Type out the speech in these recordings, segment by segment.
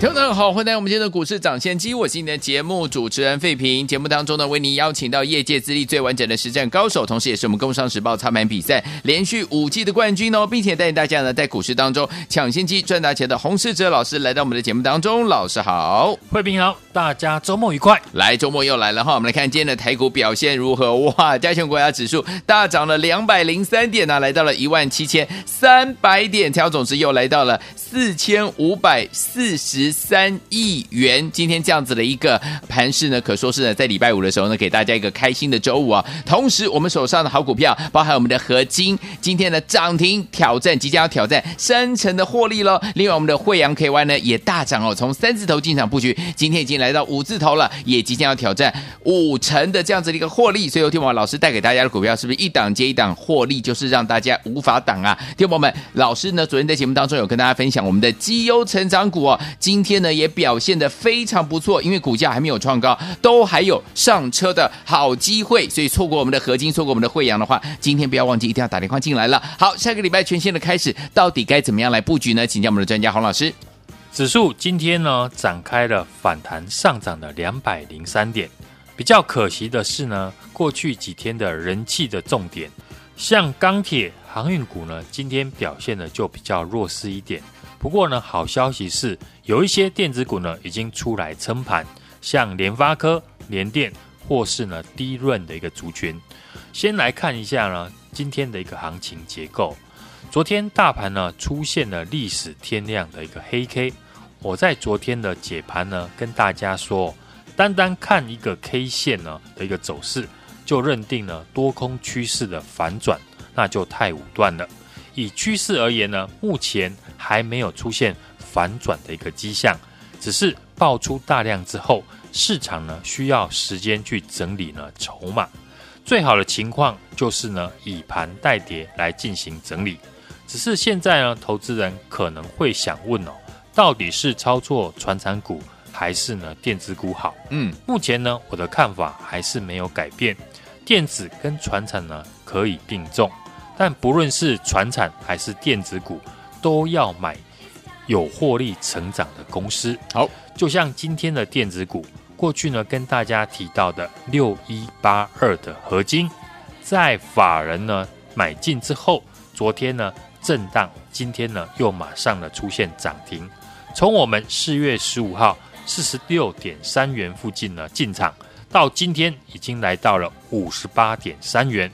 听众好，欢迎来到我们今天的股市涨先机，我是你的节目主持人费平。节目当中呢，为您邀请到业界资历最完整的实战高手，同时也是我们工商时报操盘比赛连续五季的冠军哦，并且带领大家呢在股市当中抢先机赚大钱的洪世哲老师来到我们的节目当中。老师好，费平好，大家周末愉快。来，周末又来了哈，我们来看今天的台股表现如何？哇，加权国家指数大涨了两百零三点呢、啊，来到了一万七千三百点，调总值又来到了四千五百四十。三亿元，今天这样子的一个盘势呢，可说是呢，在礼拜五的时候呢，给大家一个开心的周五啊。同时，我们手上的好股票，包含我们的合金，今天的涨停挑战，即将要挑战三成的获利喽。另外，我们的惠阳 KY 呢，也大涨哦，从三字头进场布局，今天已经来到五字头了，也即将要挑战五成的这样子的一个获利。所以，听我老师带给大家的股票，是不是一档接一档获利，就是让大家无法挡啊？听我们老师呢，昨天在节目当中有跟大家分享我们的绩优成长股哦，今今天呢也表现得非常不错，因为股价还没有创高，都还有上车的好机会，所以错过我们的合金，错过我们的惠阳的话，今天不要忘记一定要打电话进来了。好，下个礼拜全新的开始，到底该怎么样来布局呢？请教我们的专家洪老师。指数今天呢展开了反弹上涨的两百零三点，比较可惜的是呢，过去几天的人气的重点，像钢铁、航运股呢，今天表现的就比较弱势一点。不过呢，好消息是有一些电子股呢已经出来撑盘，像联发科、联电或是呢低润的一个族群。先来看一下呢今天的一个行情结构。昨天大盘呢出现了历史天量的一个黑 K，我在昨天的解盘呢跟大家说，单单看一个 K 线呢的一个走势，就认定了多空趋势的反转，那就太武断了。以趋势而言呢，目前还没有出现反转的一个迹象，只是爆出大量之后，市场呢需要时间去整理呢筹码。最好的情况就是呢以盘带跌来进行整理。只是现在呢，投资人可能会想问哦，到底是操作传产股还是呢电子股好？嗯，目前呢我的看法还是没有改变，电子跟传产呢可以并重。但不论是船产还是电子股，都要买有获利成长的公司。好，就像今天的电子股，过去呢跟大家提到的六一八二的合金，在法人呢买进之后，昨天呢震荡，今天呢又马上呢出现涨停。从我们四月十五号四十六点三元附近呢进场，到今天已经来到了五十八点三元。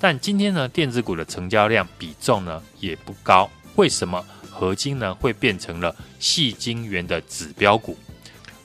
但今天呢，电子股的成交量比重呢也不高。为什么合金呢会变成了细晶圆的指标股？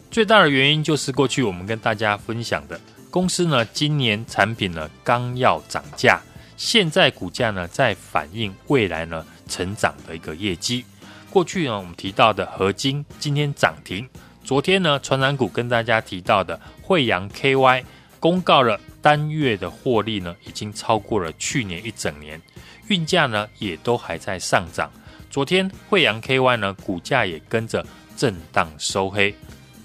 最大的原因就是过去我们跟大家分享的，公司呢今年产品呢刚要涨价，现在股价呢在反映未来呢成长的一个业绩。过去呢我们提到的合金今天涨停，昨天呢传染股跟大家提到的惠阳 KY 公告了。单月的获利呢，已经超过了去年一整年，运价呢也都还在上涨。昨天惠阳 KY 呢股价也跟着震荡收黑，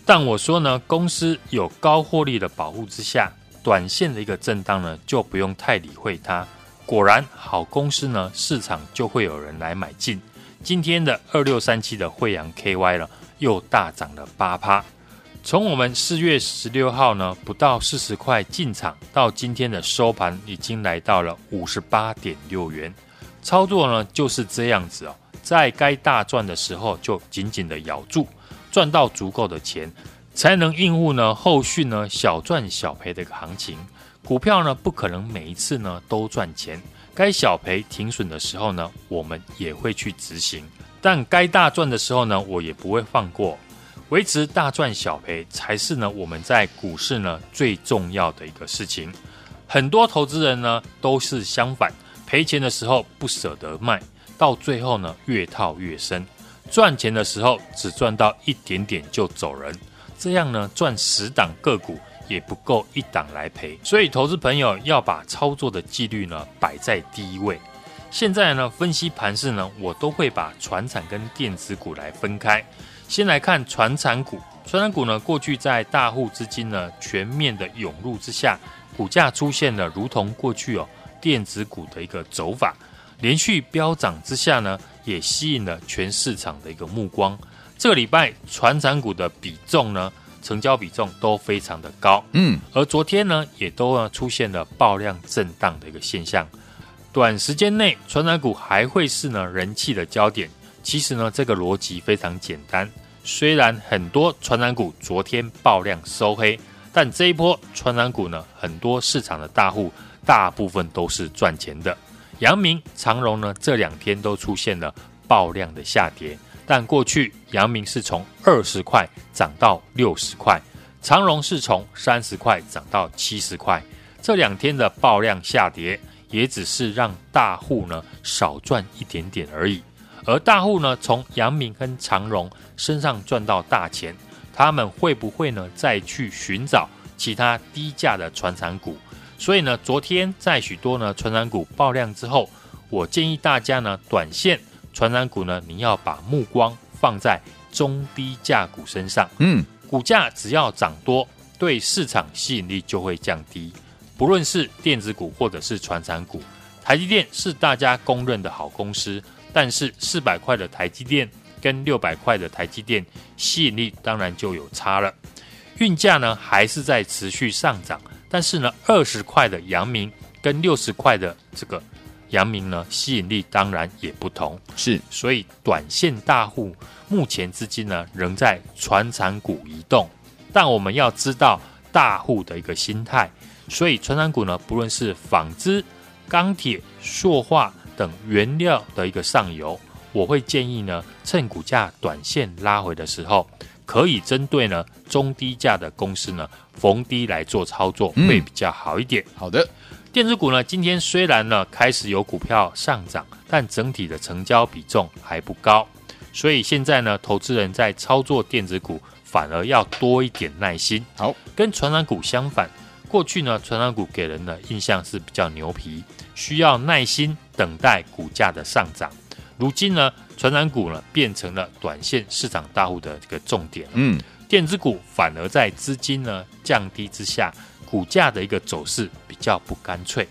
但我说呢，公司有高获利的保护之下，短线的一个震荡呢就不用太理会它。果然好公司呢，市场就会有人来买进。今天的二六三七的惠阳 KY 呢又大涨了八趴。从我们四月十六号呢，不到四十块进场，到今天的收盘已经来到了五十八点六元。操作呢就是这样子哦，在该大赚的时候就紧紧的咬住，赚到足够的钱，才能应付呢后续呢小赚小赔的一个行情。股票呢不可能每一次呢都赚钱，该小赔停损的时候呢，我们也会去执行，但该大赚的时候呢，我也不会放过。维持大赚小赔才是呢我们在股市呢最重要的一个事情。很多投资人呢都是相反，赔钱的时候不舍得卖，到最后呢越套越深；赚钱的时候只赚到一点点就走人。这样呢赚十档个股也不够一档来赔，所以投资朋友要把操作的纪律呢摆在第一位。现在呢，分析盘势呢，我都会把传产跟电子股来分开。先来看传产股，传产股呢，过去在大户资金呢全面的涌入之下，股价出现了如同过去哦电子股的一个走法，连续飙涨之下呢，也吸引了全市场的一个目光。这个礼拜传产股的比重呢，成交比重都非常的高，嗯，而昨天呢，也都呢出现了爆量震荡的一个现象。短时间内，传产股还会是呢人气的焦点。其实呢，这个逻辑非常简单。虽然很多传产股昨天爆量收黑，但这一波传产股呢，很多市场的大户大部分都是赚钱的。阳明、长荣呢，这两天都出现了爆量的下跌。但过去阳明是从二十块涨到六十块，长荣是从三十块涨到七十块。这两天的爆量下跌。也只是让大户呢少赚一点点而已，而大户呢从阳明跟长荣身上赚到大钱，他们会不会呢再去寻找其他低价的传产股？所以呢，昨天在许多呢传染股爆量之后，我建议大家呢短线传染股呢，你要把目光放在中低价股身上，嗯，股价只要涨多，对市场吸引力就会降低。不论是电子股或者是传产股，台积电是大家公认的好公司，但是四百块的台积电跟六百块的台积电吸引力当然就有差了。运价呢还是在持续上涨，但是呢二十块的阳明跟六十块的这个阳明呢吸引力当然也不同。是，所以短线大户目前资金呢仍在传产股移动，但我们要知道大户的一个心态。所以，传产股呢，不论是纺织、钢铁、塑化等原料的一个上游，我会建议呢，趁股价短线拉回的时候，可以针对呢中低价的公司呢逢低来做操作，会比较好一点。嗯、好的，电子股呢，今天虽然呢开始有股票上涨，但整体的成交比重还不高，所以现在呢，投资人在操作电子股反而要多一点耐心。好，跟传染股相反。过去呢，传染股给人的印象是比较牛皮，需要耐心等待股价的上涨。如今呢，传染股呢变成了短线市场大户的这个重点。嗯，电子股反而在资金呢降低之下，股价的一个走势比较不干脆。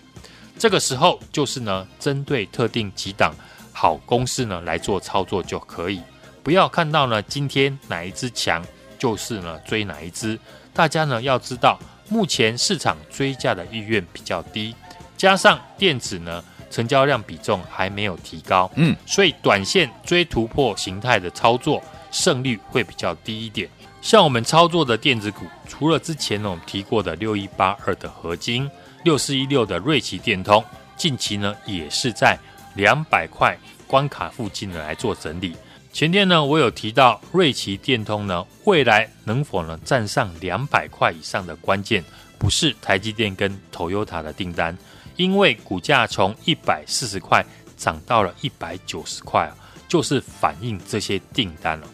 这个时候就是呢，针对特定几档好公司呢来做操作就可以，不要看到呢今天哪一只强，就是呢追哪一只。大家呢要知道。目前市场追价的意愿比较低，加上电子呢成交量比重还没有提高，嗯，所以短线追突破形态的操作胜率会比较低一点。像我们操作的电子股，除了之前我们提过的六一八二的合晶、六四一六的瑞奇电通，近期呢也是在两百块关卡附近呢来做整理。前天呢，我有提到瑞奇电通呢，未来能否呢站上两百块以上的关键，不是台积电跟 Toyota 的订单，因为股价从一百四十块涨到了一百九十块啊，就是反映这些订单了。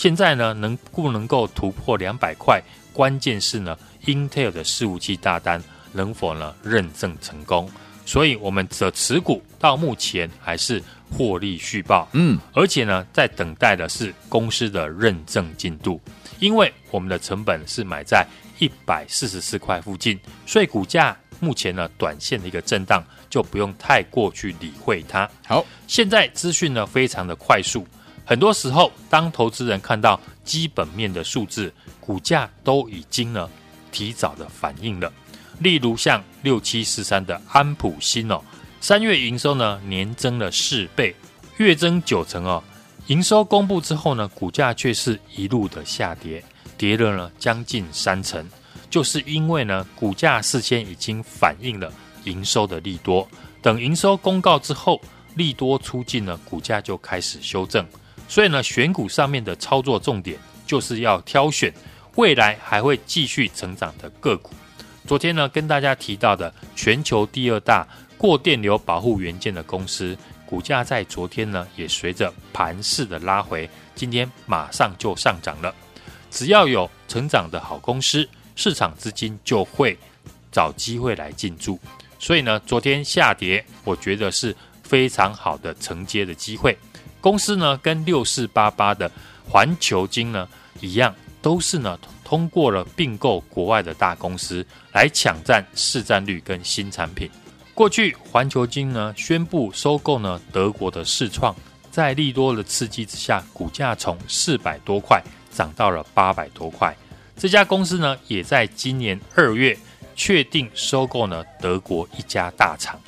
现在呢，能不能够突破两百块，关键是呢，Intel 的伺服器大单能否呢认证成功。所以我们的持股到目前还是获利续报，嗯，而且呢，在等待的是公司的认证进度，因为我们的成本是买在一百四十四块附近，所以股价目前呢，短线的一个震荡就不用太过去理会它。好，现在资讯呢非常的快速，很多时候当投资人看到基本面的数字，股价都已经呢提早的反应了。例如像六七四三的安普新哦，三月营收呢年增了四倍，月增九成哦。营收公布之后呢，股价却是一路的下跌，跌了呢将近三成，就是因为呢股价事先已经反映了营收的利多，等营收公告之后，利多出尽呢，股价就开始修正。所以呢，选股上面的操作重点就是要挑选未来还会继续成长的个股。昨天呢，跟大家提到的全球第二大过电流保护元件的公司，股价在昨天呢也随着盘势的拉回，今天马上就上涨了。只要有成长的好公司，市场资金就会找机会来进驻。所以呢，昨天下跌，我觉得是非常好的承接的机会。公司呢，跟六四八八的环球金呢一样，都是呢通过了并购国外的大公司来抢占市占率跟新产品。过去环球金呢宣布收购呢德国的世创，在利多的刺激之下，股价从四百多块涨到了八百多块。这家公司呢，也在今年二月。确定收购呢德国一家大厂，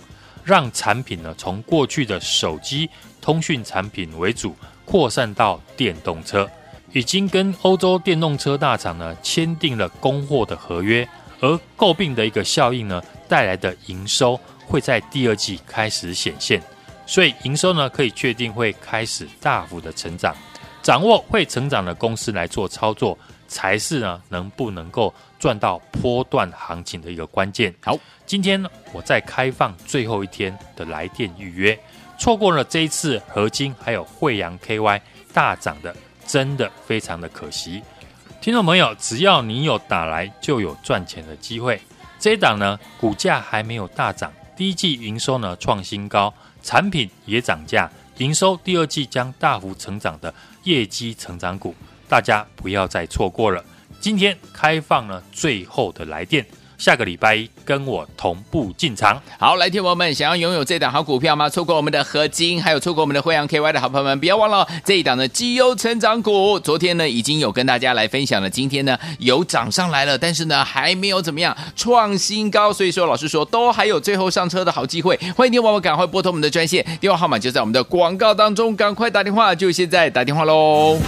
让产品呢从过去的手机通讯产品为主，扩散到电动车，已经跟欧洲电动车大厂呢签订了供货的合约，而诟病的一个效应呢带来的营收会在第二季开始显现，所以营收呢可以确定会开始大幅的成长，掌握会成长的公司来做操作。才是呢，能不能够赚到波段行情的一个关键。好，今天呢，我再开放最后一天的来电预约，错过了这一次合金还有惠阳 KY 大涨的，真的非常的可惜。听众朋友，只要你有打来，就有赚钱的机会。这一档呢，股价还没有大涨，第一季营收呢创新高，产品也涨价，营收第二季将大幅成长的业绩成长股。大家不要再错过了，今天开放了最后的来电，下个礼拜一跟我同步进场。好，来听我们想要拥有这档好股票吗？错过我们的合金，还有错过我们的惠阳 KY 的好朋友们，不要忘了这一档的绩优成长股。昨天呢已经有跟大家来分享了，今天呢有涨上来了，但是呢还没有怎么样创新高，所以说老师说都还有最后上车的好机会。欢迎听我们赶快拨通我们的专线，电话号码就在我们的广告当中，赶快打电话，就现在打电话喽。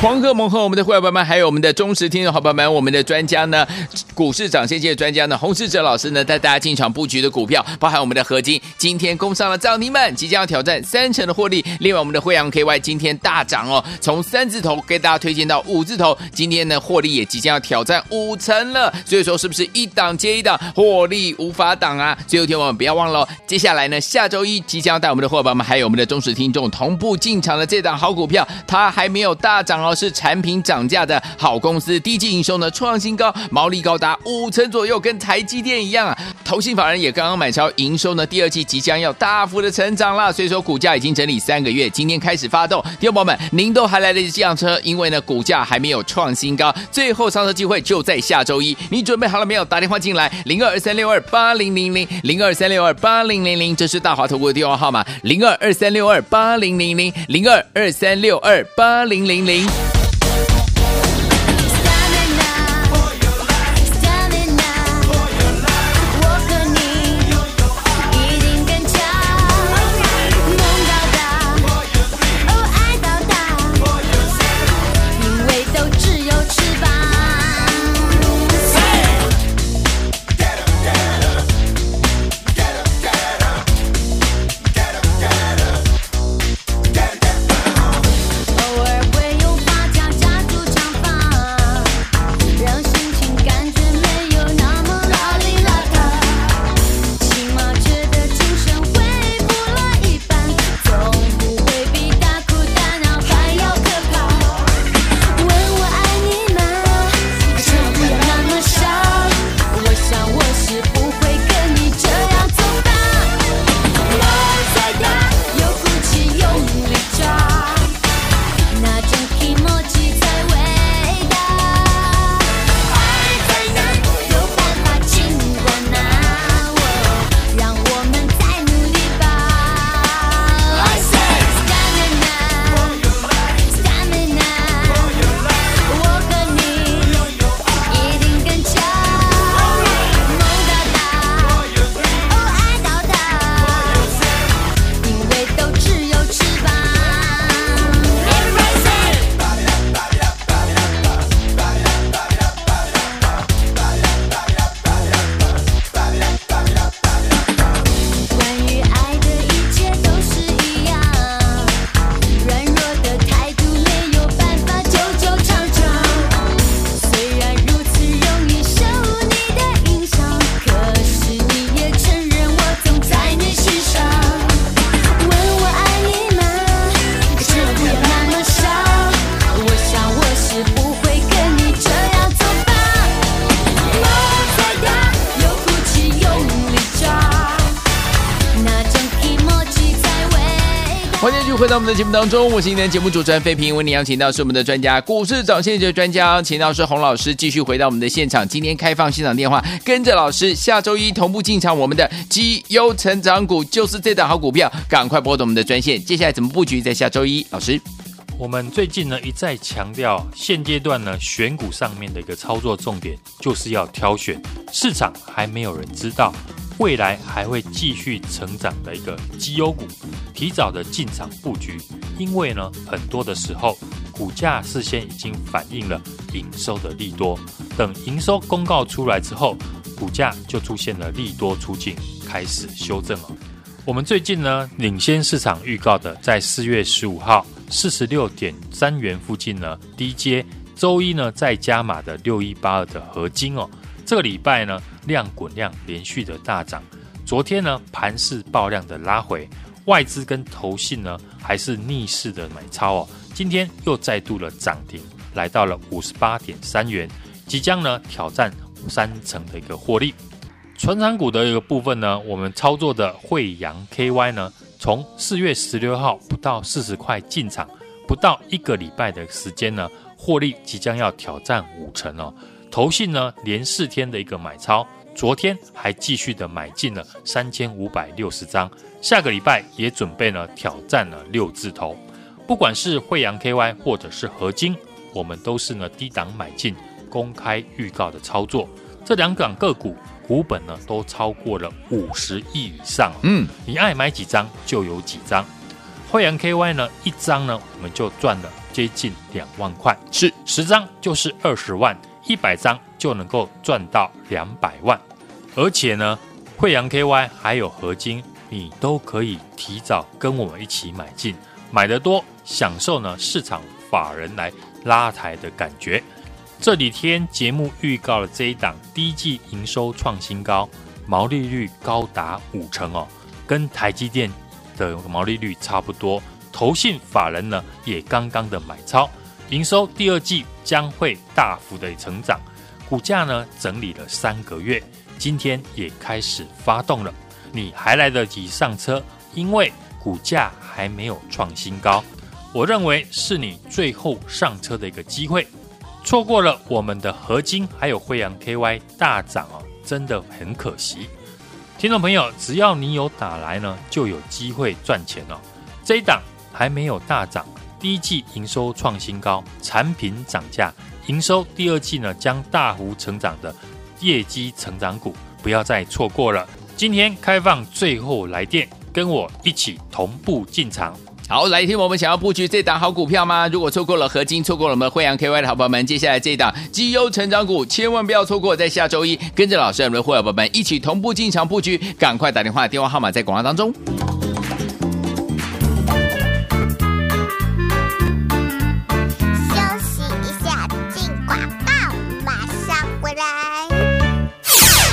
黄鹤蒙和我们的会员朋友们，还有我们的忠实听众好朋友们，我们的专家呢，股市涨先机的专家呢，洪世哲老师呢，带大家进场布局的股票，包含我们的合金，今天攻上了涨停板，即将要挑战三成的获利。另外，我们的惠阳 KY 今天大涨哦，从三字头给大家推荐到五字头，今天呢获利也即将要挑战五成了。所以说，是不是一档接一档，获利无法挡啊？最后一天我们不要忘了，接下来呢，下周一即将要带我们的伙伴们，还有我们的忠实听众同步进场的这档好股票，它还没有大涨哦。是产品涨价的好公司，第一季营收呢创新高，毛利高达五成左右，跟台积电一样啊。投信法人也刚刚买超，营收呢第二季即将要大幅的成长啦，所以说股价已经整理三个月，今天开始发动。听众朋友们，您都还来得及上车，因为呢股价还没有创新高，最后上车机会就在下周一。你准备好了没有？打电话进来，零二二三六二八零零零，零二三六二八零零零，这是大华投顾的电话号码，零二二三六二八零零零，零二二三六二八零零零。我们的节目当中，我是今天节目主持人费平，为您邀请到是我们的专家，股市涨先机专家，请到是洪老师，继续回到我们的现场。今天开放现场电话，跟着老师下周一同步进场我们的绩优成长股，就是这档好股票，赶快拨动我们的专线。接下来怎么布局？在下周一，老师，我们最近呢一再强调，现阶段呢选股上面的一个操作重点，就是要挑选市场还没有人知道。未来还会继续成长的一个绩优股，提早的进场布局，因为呢，很多的时候股价事先已经反映了营收的利多，等营收公告出来之后，股价就出现了利多出尽，开始修正了。我们最近呢，领先市场预告的，在四月十五号四十六点三元附近呢，低接周一呢再加码的六一八二的合金哦。这个礼拜呢，量滚量连续的大涨。昨天呢，盘势爆量的拉回，外资跟投信呢还是逆势的买超哦。今天又再度的涨停，来到了五十八点三元，即将呢挑战三成的一个获利。传产股的一个部分呢，我们操作的惠阳 KY 呢，从四月十六号不到四十块进场，不到一个礼拜的时间呢，获利即将要挑战五成哦。投信呢，连四天的一个买超，昨天还继续的买进了三千五百六十张，下个礼拜也准备呢挑战了六字头。不管是惠阳 KY 或者是合金，我们都是呢低档买进，公开预告的操作。这两档个股股本呢都超过了五十亿以上，嗯，你爱买几张就有几张。惠阳 KY 呢一张呢我们就赚了接近两万块，是十张就是二十万。一百张就能够赚到两百万，而且呢，惠阳 KY 还有合金，你都可以提早跟我们一起买进，买得多，享受呢市场法人来拉抬的感觉。这几天节目预告了这一档第一季营收创新高，毛利率高达五成哦，跟台积电的毛利率差不多。投信法人呢也刚刚的买超。营收第二季将会大幅的成长，股价呢整理了三个月，今天也开始发动了，你还来得及上车，因为股价还没有创新高，我认为是你最后上车的一个机会，错过了我们的合金还有惠阳 KY 大涨哦，真的很可惜。听众朋友，只要你有打来呢，就有机会赚钱哦。这一档还没有大涨。第一季营收创新高，产品涨价，营收第二季呢将大幅成长的业绩成长股，不要再错过了。今天开放最后来电，跟我一起同步进场。好，来听我们想要布局这档好股票吗？如果错过了合金，错过了我们惠阳 KY 的好朋友们，接下来这档绩优成长股，千万不要错过，在下周一跟着老师我们的会员朋友们一起同步进场布局，赶快打电话，电话号码在广告当中。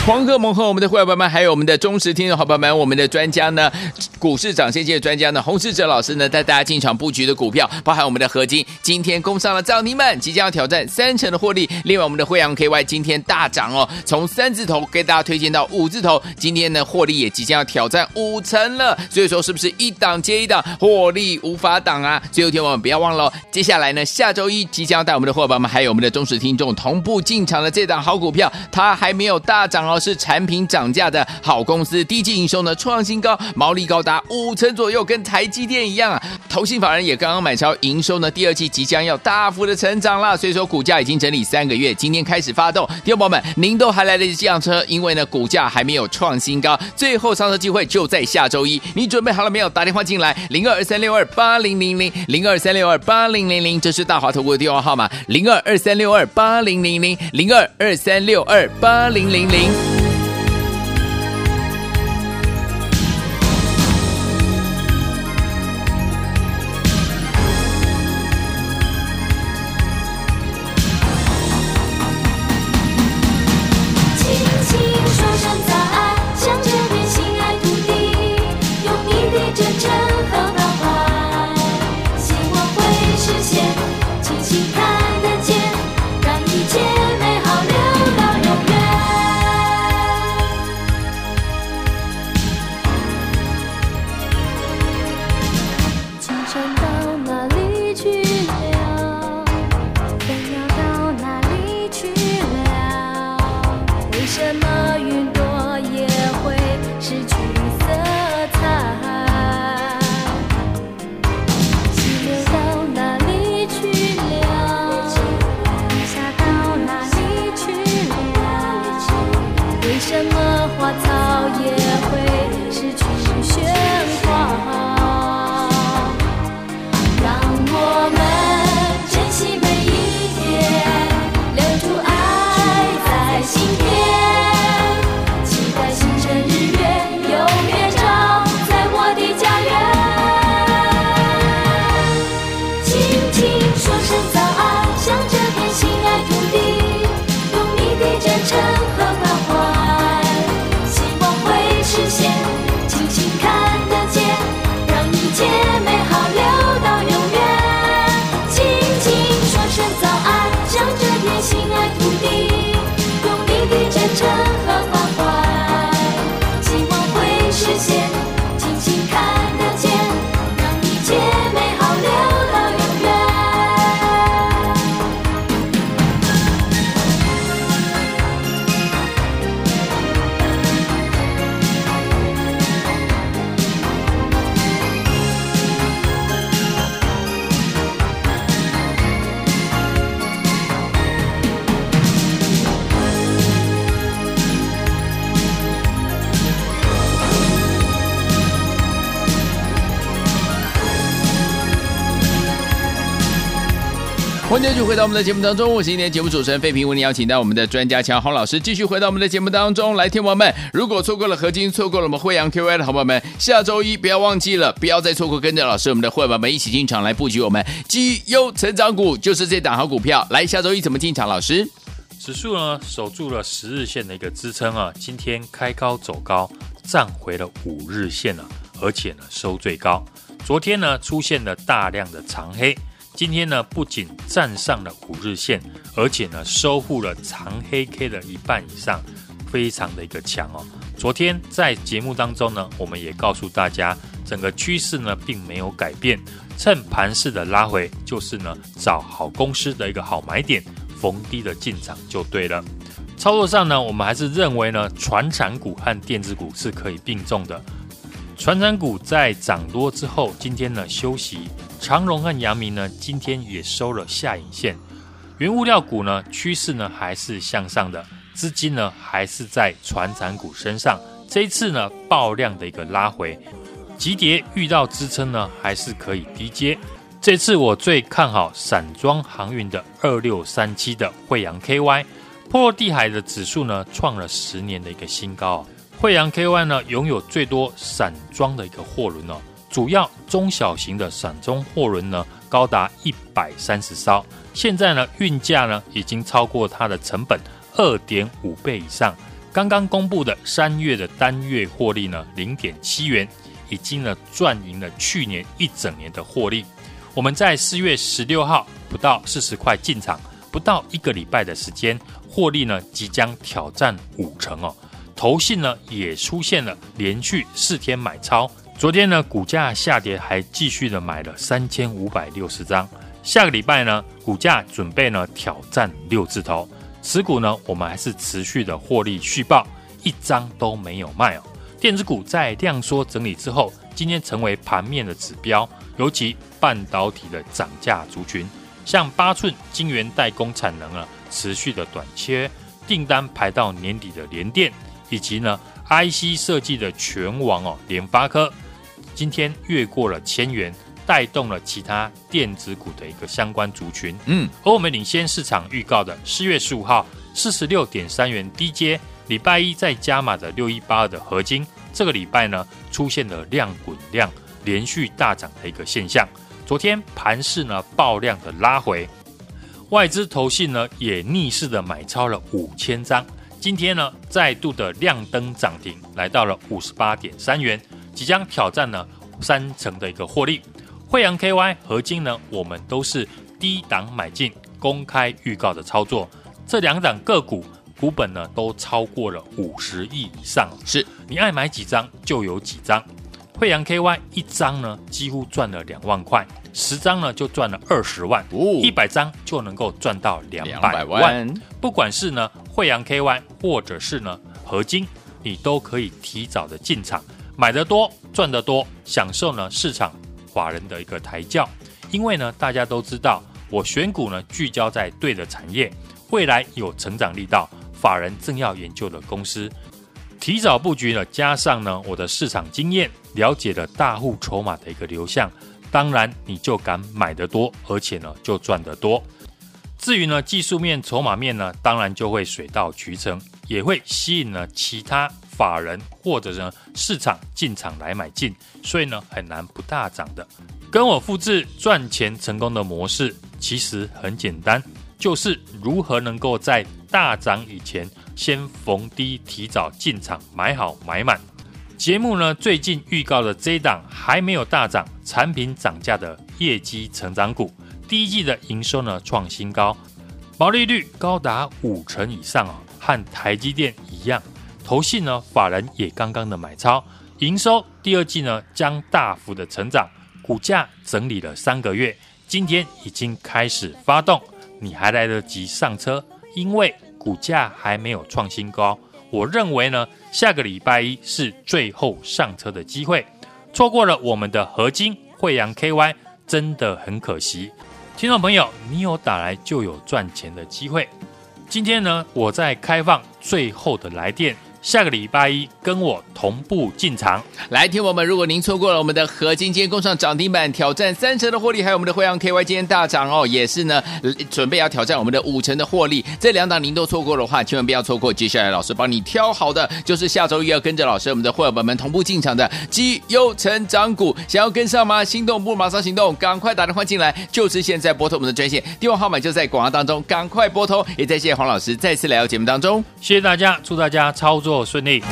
黄鹤蒙和我们的会员朋友们，还有我们的忠实听众好朋友们，我们的专家呢，股市涨先机的专家呢，洪世哲老师呢，带大家进场布局的股票，包含我们的合金，今天攻上了涨停板，即将要挑战三成的获利。另外，我们的惠阳 KY 今天大涨哦，从三字头给大家推荐到五字头，今天呢获利也即将要挑战五成了。所以说，是不是一档接一档，获利无法挡啊？最后，听我们不要忘了哦，接下来呢，下周一即将要带我们的伙伴们，还有我们的忠实听众同步进场的这档好股票，它还没有大涨哦。是产品涨价的好公司，第一季营收呢创新高，毛利高达五成左右，跟台积电一样啊。投信法人也刚刚买超，营收呢第二季即将要大幅的成长啦，所以说股价已经整理三个月，今天开始发动。听众朋友们，您都还来得及上车，因为呢股价还没有创新高，最后上车机会就在下周一。你准备好了没有？打电话进来，零二二三六二八零零零，零二三六二八零零零，这是大华投顾的电话号码，零二二三六二八零零零，零二二三六二八零零零。欢迎继续回到我们的节目当中，我是今天节目主持人费平，为您邀请到我们的专家乔洪老师继续回到我们的节目当中来。听众们，如果错过了合金，错过了我们惠阳 QI 的好朋友们，下周一不要忘记了，不要再错过，跟着老师我们的会员们一起进场来布局我们绩优成长股，就是这档好股票。来，下周一怎么进场？老师，指数呢守住了十日线的一个支撑啊，今天开高走高，站回了五日线了，而且呢收最高。昨天呢出现了大量的长黑。今天呢，不仅站上了五日线，而且呢，收复了长黑 K 的一半以上，非常的一个强哦。昨天在节目当中呢，我们也告诉大家，整个趋势呢并没有改变，趁盘势的拉回，就是呢找好公司的一个好买点，逢低的进场就对了。操作上呢，我们还是认为呢，传产股和电子股是可以并重的。传产股在涨多之后，今天呢休息。长荣和阳明呢，今天也收了下影线。原物料股呢，趋势呢还是向上的，资金呢还是在船产股身上。这一次呢，爆量的一个拉回，急跌遇到支撑呢，还是可以低接。这次我最看好散装航运的二六三七的惠阳 KY，波罗的海的指数呢创了十年的一个新高。惠阳 KY 呢拥有最多散装的一个货轮哦。主要中小型的散装货轮呢，高达一百三十艘，现在呢运价呢已经超过它的成本二点五倍以上。刚刚公布的三月的单月获利呢零点七元，已经呢赚赢了去年一整年的获利。我们在四月十六号不到四十块进场，不到一个礼拜的时间，获利呢即将挑战五成哦。投信呢也出现了连续四天买超。昨天呢，股价下跌，还继续的买了三千五百六十张。下个礼拜呢，股价准备呢挑战六字头，持股呢，我们还是持续的获利续报，一张都没有卖哦。电子股在量缩整理之后，今天成为盘面的指标，尤其半导体的涨价族群，像八寸晶圆代工产能啊持续的短缺，订单排到年底的联电，以及呢 IC 设计的权王哦联发科。今天越过了千元，带动了其他电子股的一个相关族群。嗯，而我们领先市场预告的四月十五号四十六点三元低阶，礼拜一再加码的六一八二的合金，这个礼拜呢出现了量滚量连续大涨的一个现象。昨天盘势呢爆量的拉回，外资投信呢也逆势的买超了五千张。今天呢再度的亮灯涨停，来到了五十八点三元。即将挑战呢三成的一个获利，惠阳 KY 合金呢，我们都是低档买进，公开预告的操作。这两档个股股本呢都超过了五十亿以上，是你爱买几张就有几张。惠阳 KY 一张呢几乎赚了两万块，十张呢就赚了二十万，一百张就能够赚到两百万。不管是呢惠阳 KY 或者是呢合金，你都可以提早的进场。买得多赚得多，享受呢市场法人的一个抬轿，因为呢大家都知道，我选股呢聚焦在对的产业，未来有成长力道，法人正要研究的公司，提早布局呢，加上呢我的市场经验，了解了大户筹码的一个流向，当然你就敢买得多，而且呢就赚得多。至于呢技术面、筹码面呢，当然就会水到渠成，也会吸引了其他。法人或者呢市场进场来买进，所以呢很难不大涨的。跟我复制赚钱成功的模式，其实很简单，就是如何能够在大涨以前先逢低提早进场买好买满。节目呢最近预告的这一档还没有大涨，产品涨价的业绩成长股，第一季的营收呢创新高，毛利率高达五成以上啊，和台积电一样。投信呢，法人也刚刚的买超，营收第二季呢将大幅的成长，股价整理了三个月，今天已经开始发动，你还来得及上车，因为股价还没有创新高。我认为呢，下个礼拜一是最后上车的机会，错过了我们的合金、惠阳 KY，真的很可惜。听众朋友，你有打来就有赚钱的机会。今天呢，我在开放最后的来电。下个礼拜一跟我同步进场来，听我们。如果您错过了我们的合金今天攻上涨停板，挑战三成的获利，还有我们的惠阳 KY 今天大涨哦，也是呢，准备要挑战我们的五成的获利。这两档您都错过的话，千万不要错过。接下来老师帮你挑好的，就是下周一要跟着老师我们的会员们同步进场的绩优成长股，想要跟上吗？心动不马上行动，赶快打电话进来，就是现在拨通我们的专线，电话号码就在广告当中，赶快拨通。也再谢谢黄老师再次来到节目当中，谢谢大家，祝大家操作。顺利。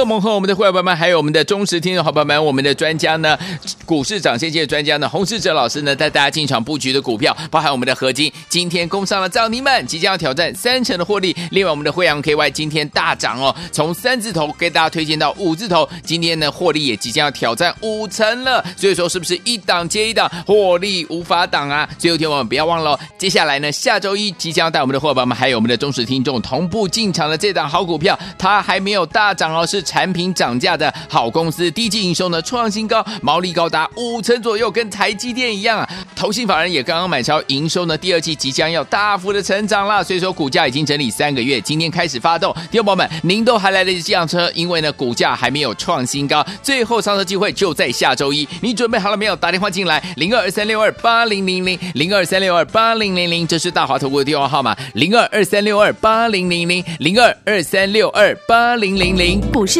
和我们的会员朋友们，还有我们的忠实听众好朋友们，我们的专家呢，股市涨先界的专家呢，洪世哲老师呢，带大家进场布局的股票，包含我们的合金，今天攻上了涨停板，即将要挑战三成的获利。另外，我们的惠阳 KY 今天大涨哦，从三字头给大家推荐到五字头，今天呢获利也即将要挑战五成了。所以说，是不是一档接一档，获利无法挡啊？最后天我们不要忘了，接下来呢，下周一即将要带我们的伙伴们，还有我们的忠实听众同步进场的这档好股票，它还没有大涨哦。是产品涨价的好公司，第一季营收呢创新高，毛利高达五成左右，跟台积电一样啊。投信法人也刚刚买超，营收呢第二季即将要大幅的成长啦，所以说股价已经整理三个月，今天开始发动。听众朋友们，您都还来得及上车，因为呢股价还没有创新高，最后上车机会就在下周一。你准备好了没有？打电话进来，零二二三六二八零零零，零二三六二八零零零，这是大华投顾的电话号码，零二二三六二八零零零，零二二三六二八零零零。股市